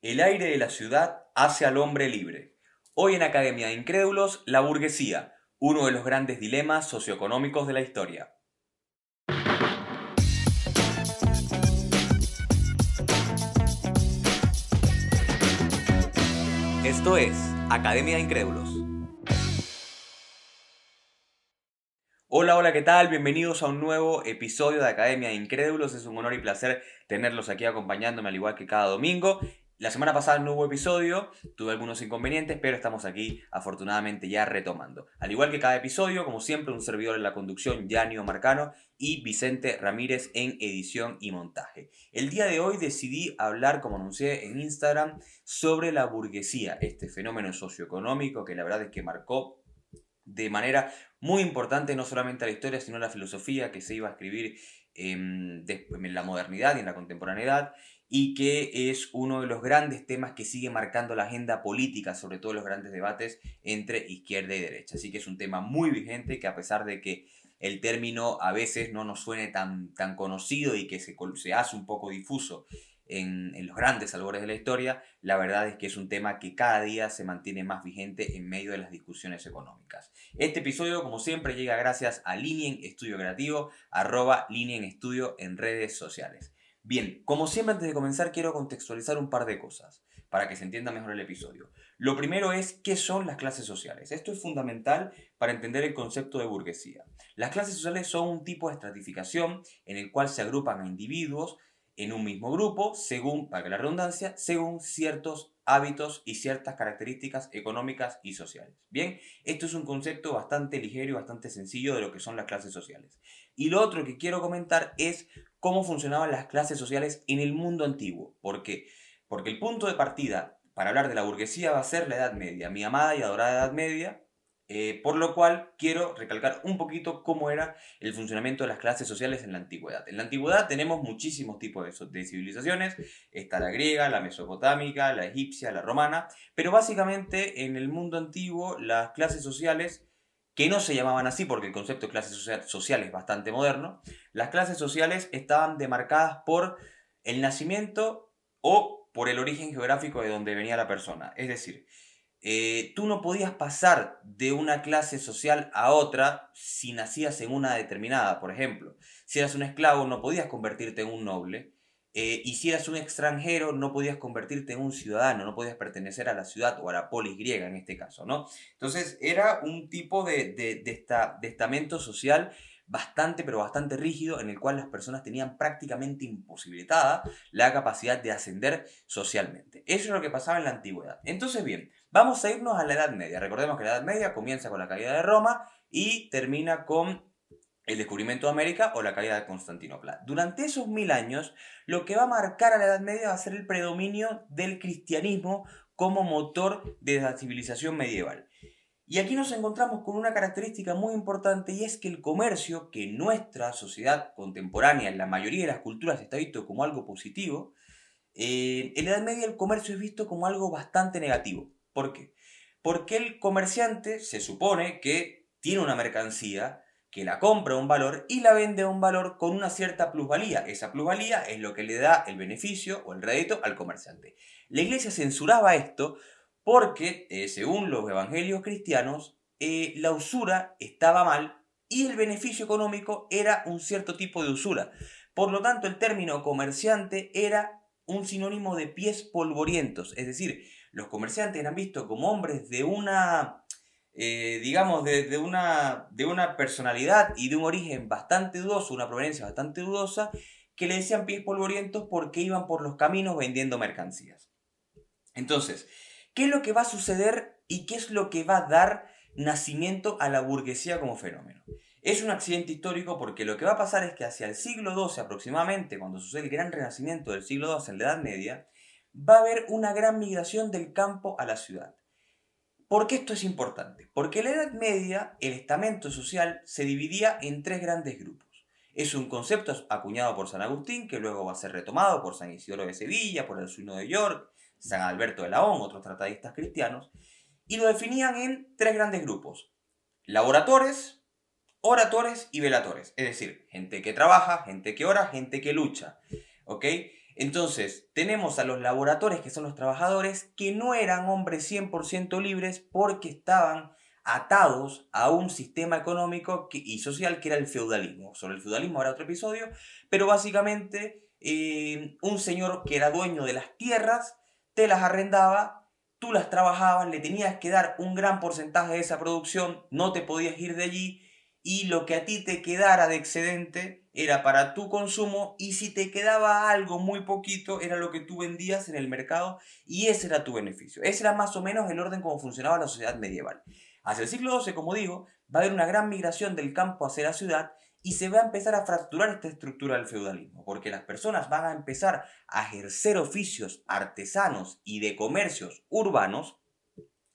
El aire de la ciudad hace al hombre libre. Hoy en Academia de Incrédulos, la burguesía, uno de los grandes dilemas socioeconómicos de la historia. Esto es Academia de Incrédulos. Hola, hola, ¿qué tal? Bienvenidos a un nuevo episodio de Academia de Incrédulos. Es un honor y placer tenerlos aquí acompañándome al igual que cada domingo. La semana pasada no hubo episodio, tuve algunos inconvenientes, pero estamos aquí afortunadamente ya retomando. Al igual que cada episodio, como siempre, un servidor en la conducción, Yanio Marcano, y Vicente Ramírez en edición y montaje. El día de hoy decidí hablar, como anuncié en Instagram, sobre la burguesía, este fenómeno socioeconómico que la verdad es que marcó de manera muy importante no solamente la historia, sino la filosofía que se iba a escribir en la modernidad y en la contemporaneidad y que es uno de los grandes temas que sigue marcando la agenda política, sobre todo los grandes debates entre izquierda y derecha. Así que es un tema muy vigente que a pesar de que el término a veces no nos suene tan, tan conocido y que se, se hace un poco difuso en, los grandes albores de la historia, la verdad es que es un tema que cada día se mantiene más vigente en medio de las discusiones económicas. Este episodio, como siempre, llega gracias a Linien Estudio Creativo, arroba Linien Estudio en redes sociales. Bien, como siempre antes de comenzar quiero contextualizar un par de cosas para que se entienda mejor el episodio. Lo primero es qué son las clases sociales. Esto es fundamental para entender el concepto de burguesía. Las clases sociales son un tipo de estratificación en el cual se agrupan a individuos en un mismo grupo, según, para la redundancia, según ciertos hábitos y ciertas características económicas y sociales. Bien, esto es un concepto bastante ligero y bastante sencillo de lo que son las clases sociales. Y lo otro que quiero comentar es cómo funcionaban las clases sociales en el mundo antiguo. ¿Por qué? Porque el punto de partida para hablar de la burguesía va a ser la Edad Media, mi amada y adorada Edad Media, eh, por lo cual quiero recalcar un poquito cómo era el funcionamiento de las clases sociales en la antigüedad. En la antigüedad tenemos muchísimos tipos de, civilizaciones, está la griega, la mesopotámica, la egipcia, la romana, pero básicamente en el mundo antiguo las clases sociales que no se llamaban así porque el concepto de clase social, es bastante moderno, las clases sociales estaban demarcadas por el nacimiento o por el origen geográfico de donde venía la persona. Es decir, eh, tú no podías pasar de una clase social a otra si nacías en una determinada. Por ejemplo, si eras un esclavo no podías convertirte en un noble eh, y si eras un extranjero, no podías convertirte en un ciudadano, no podías pertenecer a la ciudad o a la polis griega en este caso, ¿no? Entonces era un tipo de, de, esta, de estamento social bastante, pero bastante rígido, en el cual las personas tenían prácticamente imposibilitada la capacidad de ascender socialmente. Eso es lo que pasaba en la antigüedad. Entonces, bien, vamos a irnos a la Edad Media. Recordemos que la Edad Media comienza con la caída de Roma y termina con el descubrimiento de América o la caída de Constantinopla. Durante esos mil años, lo que va a marcar a la Edad Media va a ser el predominio del cristianismo como motor de la civilización medieval. Y aquí nos encontramos con una característica muy importante y es que el comercio, que en nuestra sociedad contemporánea, en la mayoría de las culturas está visto como algo positivo, eh, en la Edad Media el comercio es visto como algo bastante negativo. ¿Por qué? Porque el comerciante se supone que tiene una mercancía, que la compra a un valor y la vende a un valor con una cierta plusvalía. Esa plusvalía es lo que le da el beneficio o el rédito al comerciante. La iglesia censuraba esto porque, eh, según los evangelios cristianos, eh, la usura estaba mal y el beneficio económico era un cierto tipo de usura. Por lo tanto, el término comerciante era un sinónimo de pies polvorientos, es decir, los comerciantes eran vistos como hombres de una eh, digamos, de, una, de una personalidad y de un origen bastante dudoso, una proveniencia bastante dudosa, que le decían pies polvorientos porque iban por los caminos vendiendo mercancías. Entonces, ¿qué es lo que va a suceder y qué es lo que va a dar nacimiento a la burguesía como fenómeno? Es un accidente histórico porque lo que va a pasar es que hacia el siglo XII aproximadamente, cuando sucede el gran renacimiento del siglo XII en la Edad Media, va a haber una gran migración del campo a la ciudad. ¿Por qué esto es importante? Porque en la Edad Media el estamento social se dividía en tres grandes grupos. Es un concepto acuñado por San Agustín que luego va a ser retomado por San Isidoro de Sevilla, por el Suino de York, San Alberto de Laón, otros tratadistas cristianos, y lo definían en tres grandes grupos. Laboratores, oradores y velatores. Es decir, gente que trabaja, gente que ora, gente que lucha. ¿Ok? Entonces, tenemos a los laboratorios, que son los trabajadores, que no eran hombres 100% libres porque estaban atados a un sistema económico y social que era el feudalismo. Sobre el feudalismo habrá otro episodio, pero básicamente eh, un señor que era dueño de las tierras te las arrendaba, tú las trabajabas, le tenías que dar un gran porcentaje de esa producción, no te podías ir de allí y lo que a ti te quedara de excedente era para tu consumo y si te quedaba algo muy poquito era lo que tú vendías en el mercado y ese era tu beneficio. Ese era más o menos el orden como funcionaba la sociedad medieval. Hacia el siglo XII, como digo, va a haber una gran migración del campo hacia la ciudad y se va a empezar a fracturar esta estructura del feudalismo, porque las personas van a empezar a ejercer oficios artesanos y de comercios urbanos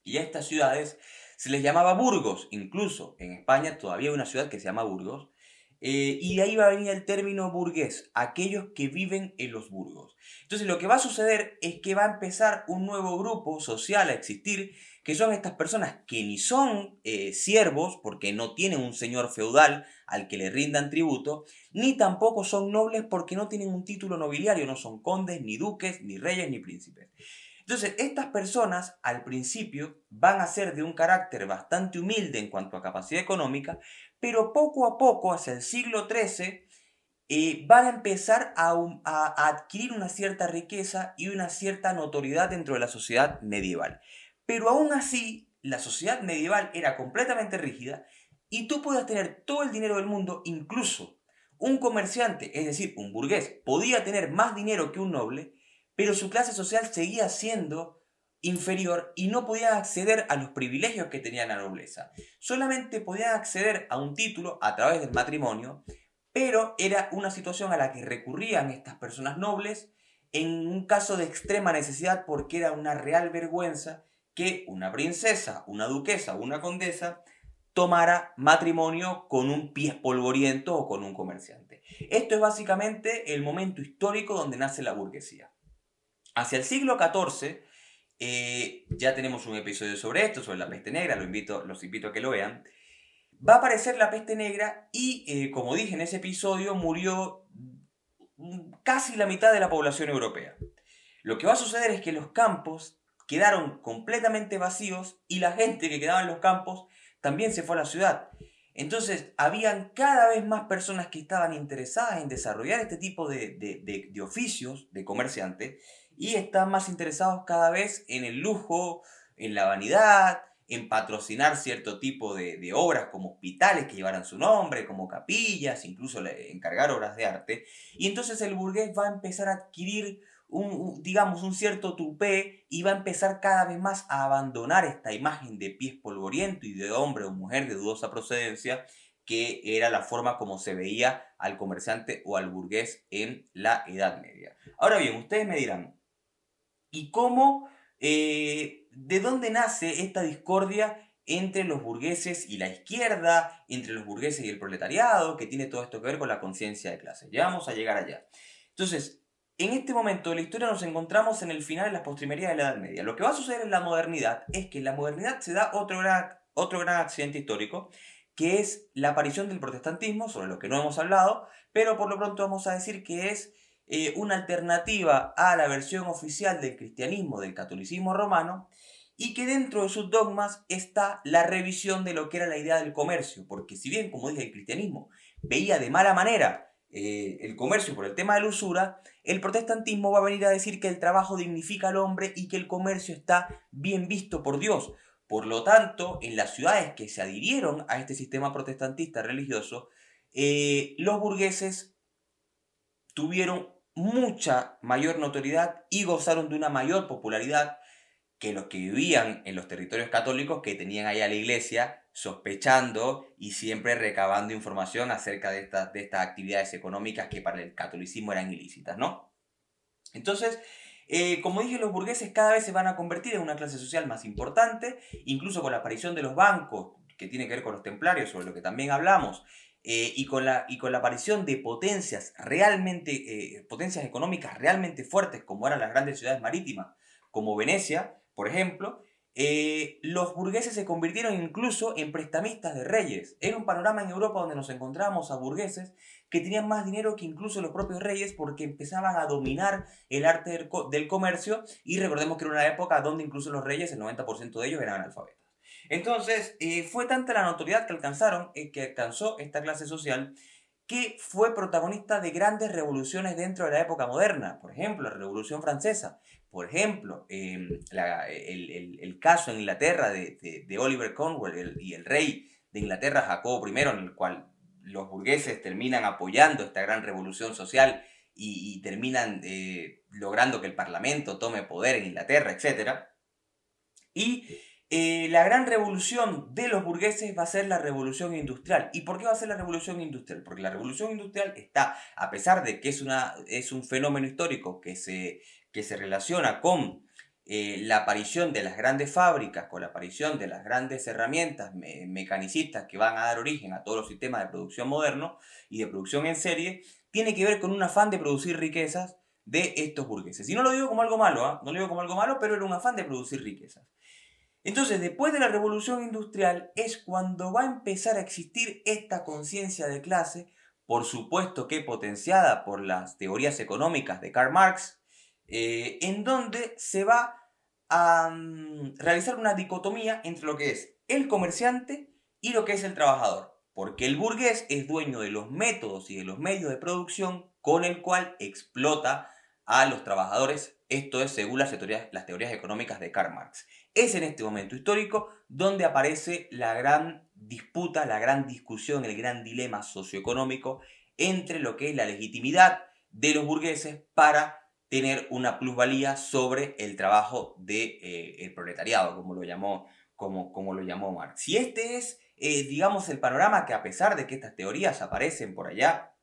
y a estas ciudades se les llamaba burgos, incluso en España todavía hay una ciudad que se llama Burgos, eh, y de ahí va a venir el término burgués, aquellos que viven en los burgos. Entonces lo que va a suceder es que va a empezar un nuevo grupo social a existir, que son estas personas que ni son eh, siervos, porque no tienen un señor feudal al que le rindan tributo, ni tampoco son nobles porque no tienen un título nobiliario, no son condes, ni duques, ni reyes, ni príncipes. Entonces, estas personas al principio van a ser de un carácter bastante humilde en cuanto a capacidad económica, pero poco a poco, hacia el siglo XIII, eh, van a empezar a, a, adquirir una cierta riqueza y una cierta notoriedad dentro de la sociedad medieval. Pero aún así, la sociedad medieval era completamente rígida y tú podías tener todo el dinero del mundo, incluso un comerciante, es decir, un burgués, podía tener más dinero que un noble, pero su clase social seguía siendo inferior y no podía acceder a los privilegios que tenía la nobleza. Solamente podía acceder a un título a través del matrimonio, pero era una situación a la que recurrían estas personas nobles en un caso de extrema necesidad porque era una real vergüenza que una princesa, una duquesa una condesa tomara matrimonio con un pie polvoriento o con un comerciante. Esto es básicamente el momento histórico donde nace la burguesía. Hacia el siglo XIV, eh, ya tenemos un episodio sobre esto, sobre la peste negra, lo invito, los invito a que lo vean. Va a aparecer la peste negra y, eh, como dije en ese episodio, murió casi la mitad de la población europea. Lo que va a suceder es que los campos quedaron completamente vacíos y la gente que quedaba en los campos también se fue a la ciudad. Entonces, habían cada vez más personas que estaban interesadas en desarrollar este tipo de, de, de oficios de comerciante y están más interesados cada vez en el lujo, en la vanidad, en patrocinar cierto tipo de, obras como hospitales que llevaran su nombre, como capillas, incluso encargar obras de arte. Y entonces el burgués va a empezar a adquirir un, digamos, un cierto tupé va a empezar cada vez más a abandonar esta imagen de pies polvoriento y de hombre o mujer de dudosa procedencia que era la forma como se veía al comerciante o al burgués en la Edad Media. Ahora bien, ustedes me dirán, y cómo, eh, de dónde nace esta discordia entre los burgueses y la izquierda, entre los burgueses y el proletariado, que tiene todo esto que ver con la conciencia de clase. Ya vamos a llegar allá. Entonces, en este momento de la historia nos encontramos en el final de las postrimerías de la Edad Media. Lo que va a suceder en la modernidad es que en la modernidad se da otro gran, otro gran accidente histórico, que es la aparición del protestantismo, sobre lo que no hemos hablado, pero por lo pronto vamos a decir que es eh, una alternativa a la versión oficial del cristianismo, del catolicismo romano, y que dentro de sus dogmas está la revisión de lo que era la idea del comercio, porque si bien, como dije, el cristianismo veía de mala manera eh, el comercio por el tema de la usura, el protestantismo va a venir a decir que el trabajo dignifica al hombre y que el comercio está bien visto por Dios. Por lo tanto, en las ciudades que se adhirieron a este sistema protestantista religioso, eh, los burgueses tuvieron mucha mayor notoriedad y gozaron de una mayor popularidad que los que vivían en los territorios católicos que tenían ahí a la iglesia sospechando y siempre recabando información acerca de, estas de estas actividades económicas que para el catolicismo eran ilícitas, ¿no? Entonces, eh, como dije, los burgueses cada vez se van a convertir en una clase social más importante, incluso con la aparición de los bancos, que tiene que ver con los templarios, sobre lo que también hablamos, eh, y, con la, y con la aparición de potencias realmente, eh, potencias económicas realmente fuertes, como eran las grandes ciudades marítimas, como Venecia, por ejemplo, eh, los burgueses se convirtieron incluso en prestamistas de reyes. Era un panorama en Europa donde nos encontrábamos a burgueses que tenían más dinero que incluso los propios reyes porque empezaban a dominar el arte del, comercio y recordemos que era una época donde incluso los reyes, el 90% de ellos eran analfabetos. Entonces, eh, fue tanta la notoriedad que alcanzaron, eh, que alcanzó esta clase social, que fue protagonista de grandes revoluciones dentro de la época moderna. Por ejemplo, la Revolución Francesa. Por ejemplo, em, el, caso en Inglaterra de, Oliver Cromwell y el rey de Inglaterra, Jacobo I, en el cual los burgueses terminan apoyando esta gran revolución social y, terminan eh, logrando que el Parlamento tome poder en Inglaterra, etc. Y eh, la gran revolución de los burgueses va a ser la revolución industrial. ¿Y por qué va a ser la revolución industrial? Porque la revolución industrial está, a pesar de que es, una, es un fenómeno histórico que se, que se relaciona con eh, la aparición de las grandes fábricas, con la aparición de las grandes herramientas mecanicistas que van a dar origen a todos los sistemas de producción modernos y de producción en serie, tiene que ver con un afán de producir riquezas de estos burgueses. Y no lo digo como algo malo, ¿ah? no lo digo como algo malo, pero era un afán de producir riquezas. Entonces, después de la revolución industrial es cuando va a empezar a existir esta conciencia de clase, por supuesto que potenciada por las teorías económicas de Karl Marx, eh, en donde se va a mm, realizar una dicotomía entre lo que es el comerciante y lo que es el trabajador. Porque el burgués es dueño de los métodos y de los medios de producción con el cual explota a los trabajadores. Esto es según las teorías, las teorías económicas de Karl Marx. Es en este momento histórico donde aparece la gran disputa, la gran discusión, el gran dilema socioeconómico entre lo que es la legitimidad de los burgueses para tener una plusvalía sobre el trabajo del de, eh, proletariado, como lo llamó, como, como lo llamó Marx. Y este es, eh, digamos, el panorama que a pesar de que estas teorías aparecen por allá,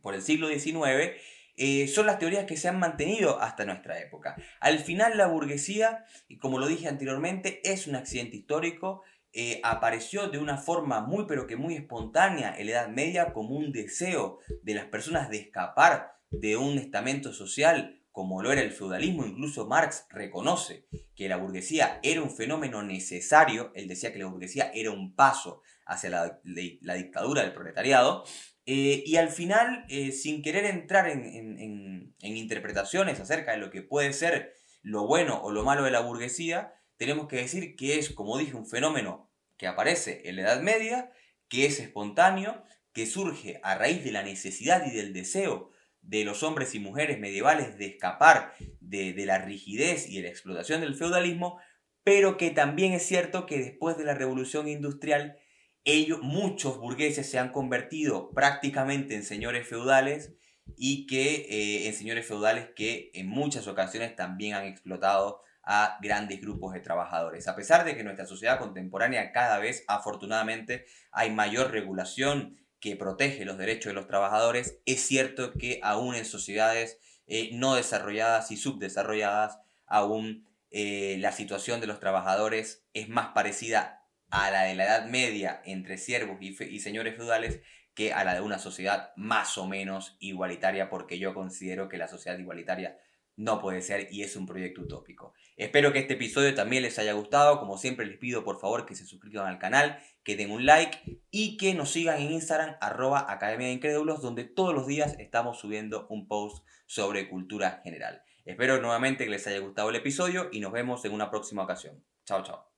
por el siglo XIX, eh, son las teorías que se han mantenido hasta nuestra época. Al final la burguesía, y como lo dije anteriormente, es un accidente histórico, eh, apareció de una forma muy pero que muy espontánea en la Edad Media como un deseo de las personas de escapar de un estamento social como lo era el feudalismo, incluso Marx reconoce que la burguesía era un fenómeno necesario, él decía que la burguesía era un paso hacia la dictadura del proletariado, eh, y al final, eh, sin querer entrar en, interpretaciones acerca de lo que puede ser lo bueno o lo malo de la burguesía, tenemos que decir que es, como dije, un fenómeno que aparece en la Edad Media, que es espontáneo, que surge a raíz de la necesidad y del deseo de los hombres y mujeres medievales de escapar de, de la rigidez y de la explotación del feudalismo, pero que también es cierto que después de la revolución industrial ellos, muchos burgueses se han convertido prácticamente en señores feudales y que eh, en señores feudales que en muchas ocasiones también han explotado a grandes grupos de trabajadores. A pesar de que en nuestra sociedad contemporánea cada vez afortunadamente hay mayor regulación que protege los derechos de los trabajadores, es cierto que aún en sociedades eh, no desarrolladas y subdesarrolladas, aún eh, la situación de los trabajadores es más parecida a la de la Edad Media entre siervos y, señores feudales que a la de una sociedad más o menos igualitaria, porque yo considero que la sociedad igualitaria no puede ser y es un proyecto utópico. Espero que este episodio también les haya gustado. Como siempre les pido por favor que se suscriban al canal, que den un like y que nos sigan en Instagram arroba Academia de Incrédulos, donde todos los días estamos subiendo un post sobre cultura general. Espero nuevamente que les haya gustado el episodio y nos vemos en una próxima ocasión. Chao, chao.